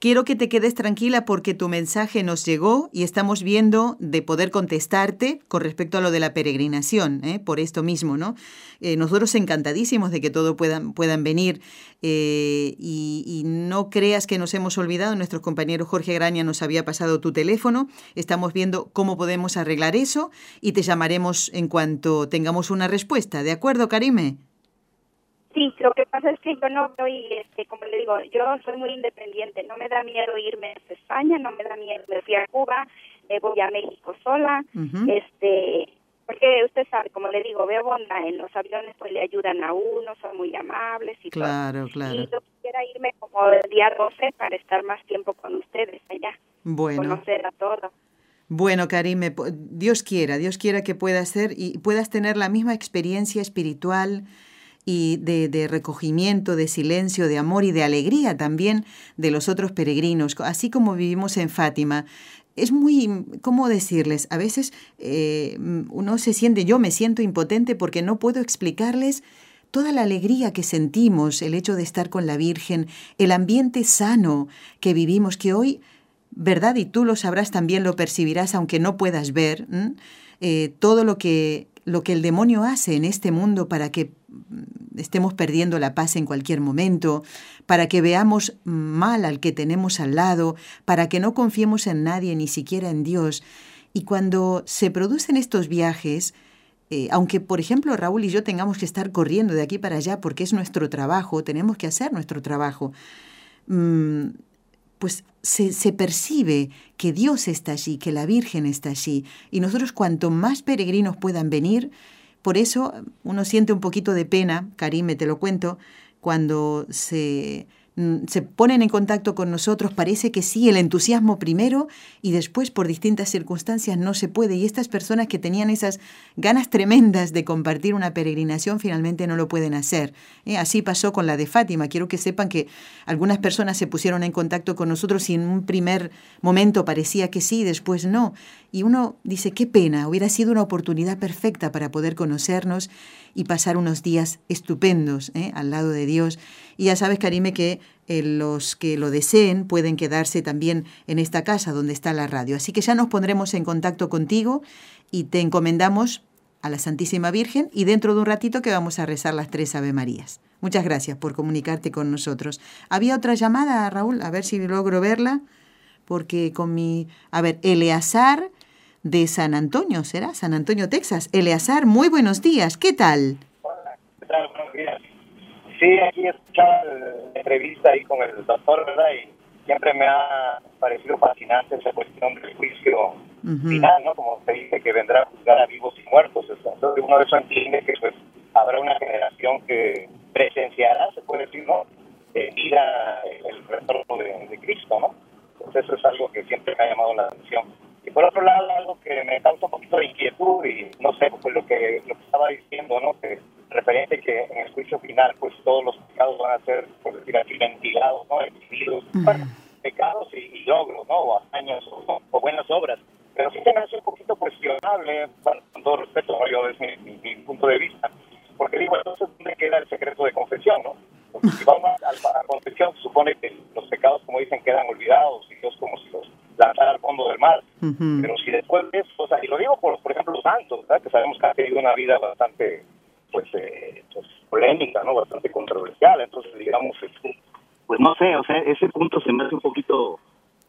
Quiero que te quedes tranquila porque tu mensaje nos llegó y estamos viendo de poder contestarte con respecto a lo de la peregrinación, ¿eh? por esto mismo, ¿no? Eh, nosotros encantadísimos de que todo puedan, puedan venir eh, y, y, no creas que nos hemos olvidado, nuestro compañero Jorge Graña nos había pasado tu teléfono, estamos viendo cómo podemos arreglar eso y te llamaremos en cuanto tengamos una respuesta, ¿de acuerdo, Karime? Sí, lo que pasa es que yo no voy, este, como le digo, yo soy muy independiente, no me da miedo irme a España, no me da miedo, me fui a Cuba, me voy a México sola, uh -huh. este, porque usted sabe, como le digo, veo bondad en los aviones, pues le ayudan a uno, son muy amables y claro, todo. Claro, Y yo quisiera irme como el día 12 para estar más tiempo con ustedes allá, bueno. conocer a todos. Bueno, Karime, Dios quiera, Dios quiera que puedas ser y puedas tener la misma experiencia espiritual, y de, recogimiento, de silencio, de amor y de alegría también de los otros peregrinos, así como vivimos en Fátima. Es muy, ¿cómo decirles? A veces eh, uno se siente, yo me siento impotente porque no puedo explicarles toda la alegría que sentimos, el hecho de estar con la Virgen, el ambiente sano que vivimos, que hoy, ¿verdad? Y tú lo sabrás también, lo percibirás, aunque no puedas ver, eh, todo lo que lo que el demonio hace en este mundo para que estemos perdiendo la paz en cualquier momento, para que veamos mal al que tenemos al lado, para que no confiemos en nadie, ni siquiera en Dios. Y cuando se producen estos viajes, eh, aunque por ejemplo Raúl y yo tengamos que estar corriendo de aquí para allá porque es nuestro trabajo, tenemos que hacer nuestro trabajo, mmm, pues se, percibe que Dios está allí, que la Virgen está allí. Y nosotros cuanto más peregrinos puedan venir, por eso uno siente un poquito de pena, Karime, te lo cuento, cuando se, se ponen en contacto con nosotros, parece que sí, el entusiasmo primero y después por distintas circunstancias no se puede. Y estas personas que tenían esas ganas tremendas de compartir una peregrinación finalmente no lo pueden hacer. ¿Eh? Así pasó con la de Fátima. Quiero que sepan que algunas personas se pusieron en contacto con nosotros y en un primer momento parecía que sí, después no. Y uno dice, qué pena, hubiera sido una oportunidad perfecta para poder conocernos y pasar unos días estupendos ¿eh? al lado de Dios. Y ya sabes, Karime, que eh, los que lo deseen pueden quedarse también en esta casa donde está la radio. Así que ya nos pondremos en contacto contigo y te encomendamos a la Santísima Virgen y dentro de un ratito que vamos a rezar las tres Ave Marías. Muchas gracias por comunicarte con nosotros. Había otra llamada, Raúl, a ver si logro verla, porque con mi... A ver, Eleazar de San Antonio, ¿será? San Antonio, Texas. Eleazar, muy buenos días, ¿qué tal? Hola, ¿qué tal? Buenos días. Sí, aquí escuchado la entrevista ahí con el doctor, ¿verdad? Y siempre me ha parecido fascinante esa cuestión del juicio uh -huh. final, ¿no? Como se dice que vendrá a juzgar a vivos y muertos. Entonces uno de eso entiende que pues habrá una generación que presenciará, se puede decir, ¿no? Eh, vida el retorno de, de Cristo, ¿no? Entonces eso es algo que siempre me ha llamado la atención. Y por otro lado, algo que me causa un poquito de inquietud y no sé, pues lo que, lo que estaba diciendo, ¿no? Que referente que en el juicio final, pues todos los pecados van a ser, por decir así, ventilados, ¿no? Exhibidos. Uh -huh. pecados y, y, logros, ¿no? O hazaños o, o, buenas obras. Pero sí se me hace un poquito cuestionable, bueno, con todo respeto, ¿no? yo es mi, mi, mi, punto de vista. Porque digo, entonces, ¿dónde queda el secreto de confesión, no? Porque si vamos a, a, a confesión, se supone que los pecados, como dicen, quedan olvidados y Dios como si los lanzar al fondo del mar. Uh -huh. Pero si después de eso, o sea, y lo digo por, por ejemplo, los santos, ¿verdad? que sabemos que han tenido una vida bastante, pues, eh, pues, polémica, ¿no? Bastante controversial. Entonces, digamos, este, pues no sé, o sea, ese punto se me hace un poquito...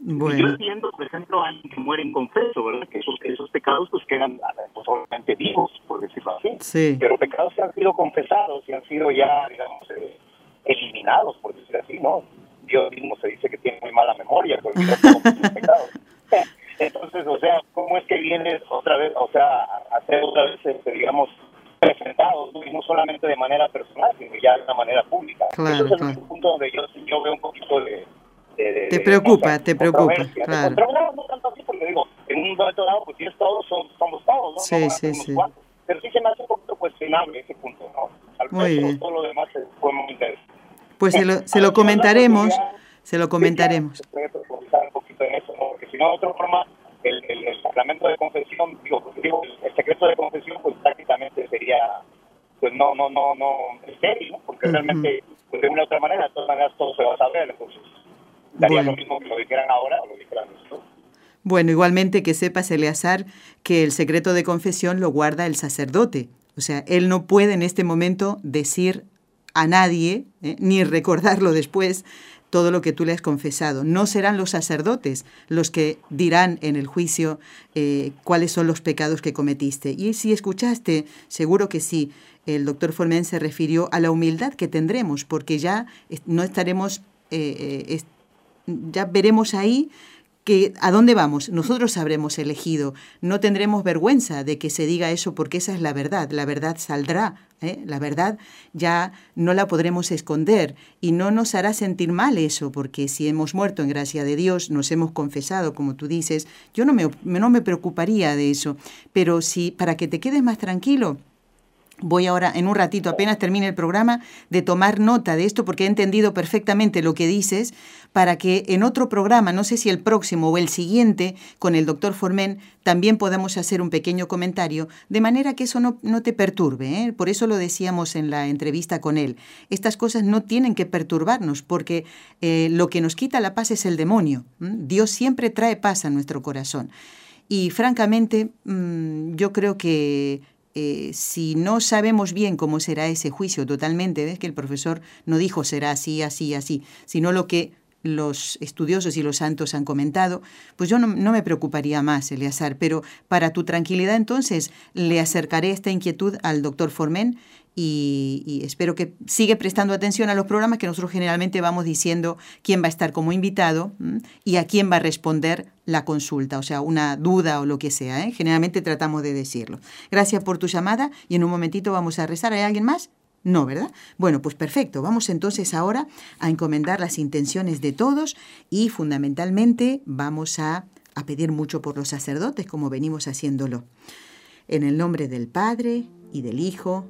Bueno. Yo entiendo, por ejemplo, a alguien que muere inconfeso, ¿verdad? Que esos, esos pecados pues quedan pues, obviamente vivos, por decirlo así. Sí. Pero pecados que han sido confesados y han sido ya, digamos, eh, eliminados, por decirlo así, ¿no? Dios mismo se dice que tiene muy mala memoria, todos sus pecados. Entonces, o sea, ¿cómo es que vienes otra vez, o sea, a ser otra vez, este, digamos, presentados, y no solamente de manera personal, sino ya de una manera pública? Claro, Eso es claro. el punto donde yo, yo veo un poquito de... de- de- Te de preocupa, cosa- te preocupa, claro. Controversia no tanto así, porque digo, en un momento dado, pues si es todos, son- somos todos, ¿no? Sí, No sí, sí. cuantos. Pero sí se me hace un poquito cuestionable ese punto, ¿no? Al Muy resto, bien. todo lo demás es- fue muy interesante. Pues se lo, se lo comentaremos, se lo comentaremos. un poquito en eso. Porque si no, de otra forma, el, el, el sacramento de confesión, digo, porque digo, el, secreto de confesión, pues prácticamente sería, pues no, no, no, no, estéril, ¿no? Porque realmente, pues de una u otra manera, de todas maneras todo se va a saber, entonces daría Bueno. lo mismo que lo dijeran ahora o lo dijeran después. Bueno, igualmente que sepas, Eleazar, que el secreto de confesión lo guarda el sacerdote. O sea, él no puede en este momento decir a nadie, ¿eh? ni recordarlo después, todo lo que tú le has confesado. No serán los sacerdotes los que dirán en el juicio eh, cuáles son los pecados que cometiste. Y si escuchaste, seguro que sí, el doctor Formen se refirió a la humildad que tendremos, porque ya no estaremos, eh, ya veremos ahí que a dónde vamos, nosotros habremos elegido, no tendremos vergüenza de que se diga eso porque esa es la verdad, la verdad saldrá, ¿eh? la verdad ya no la podremos esconder y no nos hará sentir mal eso, porque si hemos muerto en gracia de Dios, nos hemos confesado, como tú dices, yo no me, no me preocuparía de eso, pero si para que te quedes más tranquilo, Voy ahora, en un ratito, apenas termine el programa, de tomar nota de esto porque he entendido perfectamente lo que dices, para que en otro programa, no sé si el próximo o el siguiente, con el doctor Formen, también podamos hacer un pequeño comentario, de manera que eso no, no te perturbe. ¿eh? Por eso lo decíamos en la entrevista con él. Estas cosas no tienen que perturbarnos, porque eh, lo que nos quita la paz es el demonio. Dios siempre trae paz a nuestro corazón. Y francamente, mm, yo creo que eh, si no sabemos bien cómo será ese juicio totalmente, ves que el profesor no dijo será así, así, así, sino lo que los estudiosos y los santos han comentado, pues yo no, no me preocuparía más, Eleazar, pero para tu tranquilidad entonces le acercaré esta inquietud al doctor Formen y, espero que sigue prestando atención a los programas que nosotros generalmente vamos diciendo quién va a estar como invitado y a quién va a responder la consulta, o sea, una duda o lo que sea. ¿eh? Generalmente tratamos de decirlo. Gracias por tu llamada y en un momentito vamos a rezar. ¿Hay alguien más? No, ¿verdad? Bueno, pues perfecto. Vamos entonces ahora a encomendar las intenciones de todos y fundamentalmente vamos a pedir mucho por los sacerdotes como venimos haciéndolo. En el nombre del Padre y del Hijo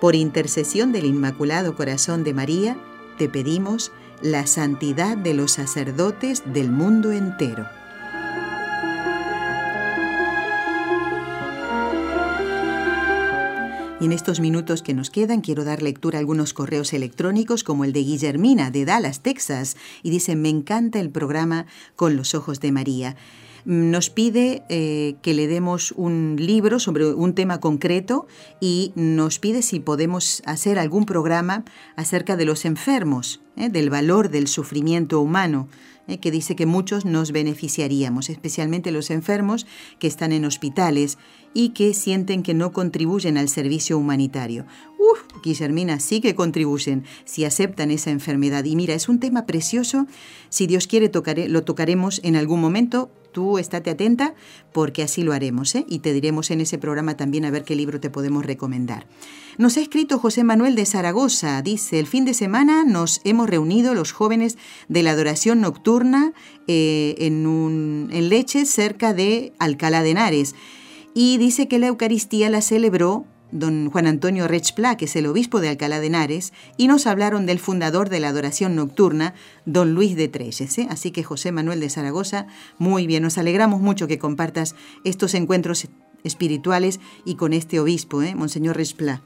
por intercesión del Inmaculado Corazón de María, te pedimos la santidad de los sacerdotes del mundo entero. Y en estos minutos que nos quedan quiero dar lectura a algunos correos electrónicos como el de Guillermina de Dallas, Texas, y dice, me encanta el programa Con los Ojos de María. Nos pide eh, que le demos un libro sobre un tema concreto y nos pide si podemos hacer algún programa acerca de los enfermos, ¿eh? del valor del sufrimiento humano. ¿eh? que dice que muchos nos beneficiaríamos, especialmente los enfermos que están en hospitales y que sienten que no contribuyen al servicio humanitario. Uf, Guillermina, sí que contribuyen si aceptan esa enfermedad. Y mira, es un tema precioso. Si Dios quiere, lo tocaremos en algún momento. Tú estate atenta porque así lo haremos ¿eh? y te diremos en ese programa también a ver qué libro te podemos recomendar. Nos ha escrito José Manuel de Zaragoza. Dice, el fin de semana nos hemos reunido los jóvenes de la adoración nocturna eh, en, un, en Leche, cerca de Alcalá de Henares. Y dice que la Eucaristía la celebró don Juan Antonio Rechpla, que es el obispo de Alcalá de Henares, y nos hablaron del fundador de la adoración nocturna, don Luis de Treyes. ¿eh? Así que José Manuel de Zaragoza, muy bien, nos alegramos mucho que compartas estos encuentros espirituales y con este obispo, ¿eh? Monseñor Rechpla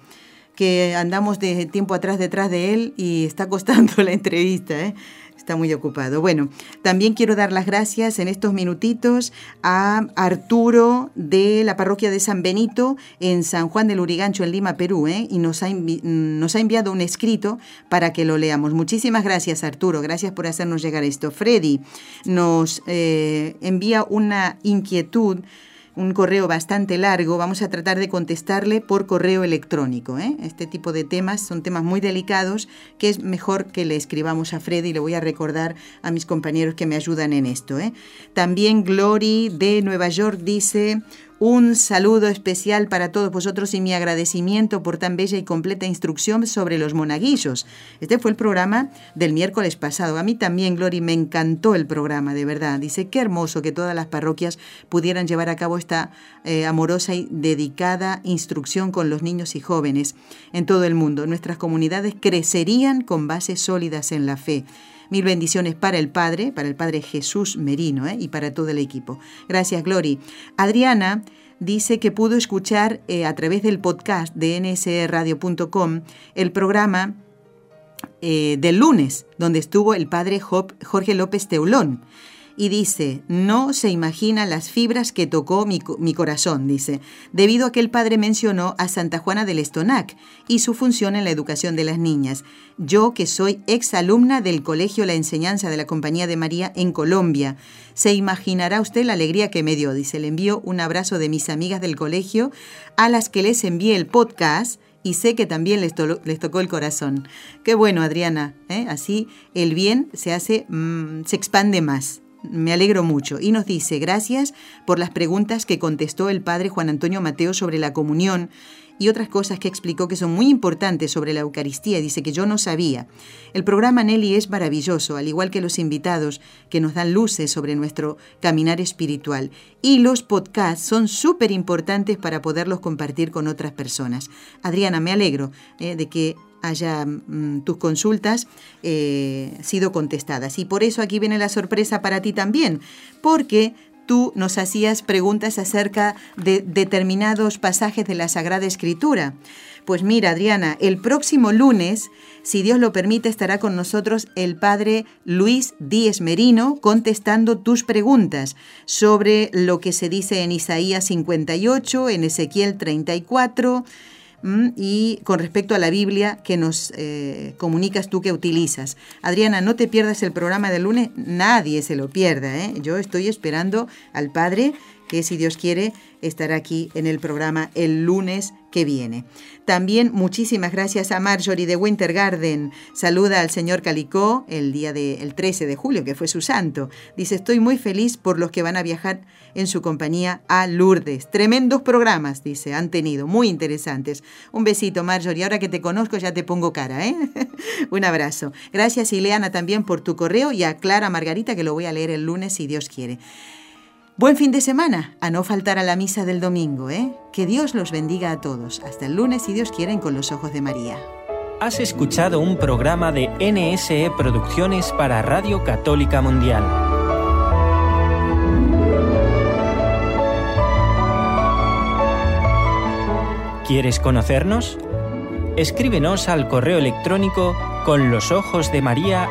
que andamos de tiempo atrás detrás de él y está costando <laughs> la entrevista. ¿eh? Está muy ocupado. Bueno, también quiero dar las gracias en estos minutitos a Arturo de la parroquia de San Benito en San Juan del Urigancho, en Lima, Perú, ¿eh? y nos ha, nos ha enviado un escrito para que lo leamos. Muchísimas gracias, Arturo. Gracias por hacernos llegar esto. Freddy nos eh, envía una inquietud un correo bastante largo, vamos a tratar de contestarle por correo electrónico. ¿eh? Este tipo de temas son temas muy delicados que es mejor que le escribamos a Freddy y le voy a recordar a mis compañeros que me ayudan en esto. ¿eh? También Glory de Nueva York dice, un saludo especial para todos vosotros y mi agradecimiento por tan bella y completa instrucción sobre los monaguillos. Este fue el programa del miércoles pasado. A mí también, Glory, me encantó el programa, de verdad. Dice, qué hermoso que todas las parroquias pudieran llevar a cabo esta eh, amorosa y dedicada instrucción con los niños y jóvenes en todo el mundo. Nuestras comunidades crecerían con bases sólidas en la fe. Mil bendiciones para el Padre, para el Padre Jesús Merino ¿eh? y para todo el equipo. Gracias, Glory. Adriana dice que pudo escuchar eh, a través del podcast de nsradio.com el programa eh, del lunes, donde estuvo el Padre Jorge López Teulón y dice, no se imagina las fibras que tocó mi, corazón, dice, debido a que el padre mencionó a Santa Juana del Estonac y su función en la educación de las niñas. Yo, que soy exalumna del Colegio La Enseñanza de la Compañía de María en Colombia, se imaginará usted la alegría que me dio, dice, le envío un abrazo de mis amigas del colegio a las que les envié el podcast y sé que también les, les, tocó el corazón. Qué bueno, Adriana, ¿eh? así el bien se hace, mm, se expande más. Me alegro mucho. Y nos dice, gracias por las preguntas que contestó el padre Juan Antonio Mateo sobre la comunión y otras cosas que explicó que son muy importantes sobre la Eucaristía. Dice que yo no sabía. El programa Nelly es maravilloso, al igual que los invitados que nos dan luces sobre nuestro caminar espiritual. Y los podcasts son súper importantes para poderlos compartir con otras personas. Adriana, me alegro eh, de que haya mm, tus consultas eh, sido contestadas. Y por eso aquí viene la sorpresa para ti también, porque tú nos hacías preguntas acerca de determinados pasajes de la Sagrada Escritura. Pues mira, Adriana, el próximo lunes, si Dios lo permite, estará con nosotros el padre Luis Díez Merino contestando tus preguntas sobre lo que se dice en Isaías 58, en Ezequiel 34 y con respecto a la Biblia que nos eh, comunicas tú que utilizas. Adriana, no te pierdas el programa del lunes, nadie se lo pierda. ¿eh? Yo estoy esperando al Padre que si Dios quiere estará aquí en el programa el lunes que viene. También muchísimas gracias a Marjorie de Winter Garden. Saluda al señor Calicó el día del 13 de julio, que fue su santo. Dice, estoy muy feliz por los que van a viajar en su compañía a Lourdes. Tremendos programas, dice, han tenido, muy interesantes. Un besito, Marjorie. Ahora que te conozco ya te pongo cara, ¿eh? <laughs> Un abrazo. Gracias, Ileana, también por tu correo y a Clara Margarita, que lo voy a leer el lunes si Dios quiere. Buen fin de semana, a no faltar a la misa del domingo, ¿eh? Que Dios los bendiga a todos. Hasta el lunes, si Dios quiere, con los ojos de María. Has escuchado un programa de NSE Producciones para Radio Católica Mundial. ¿Quieres conocernos? Escríbenos al correo electrónico con los ojos de María.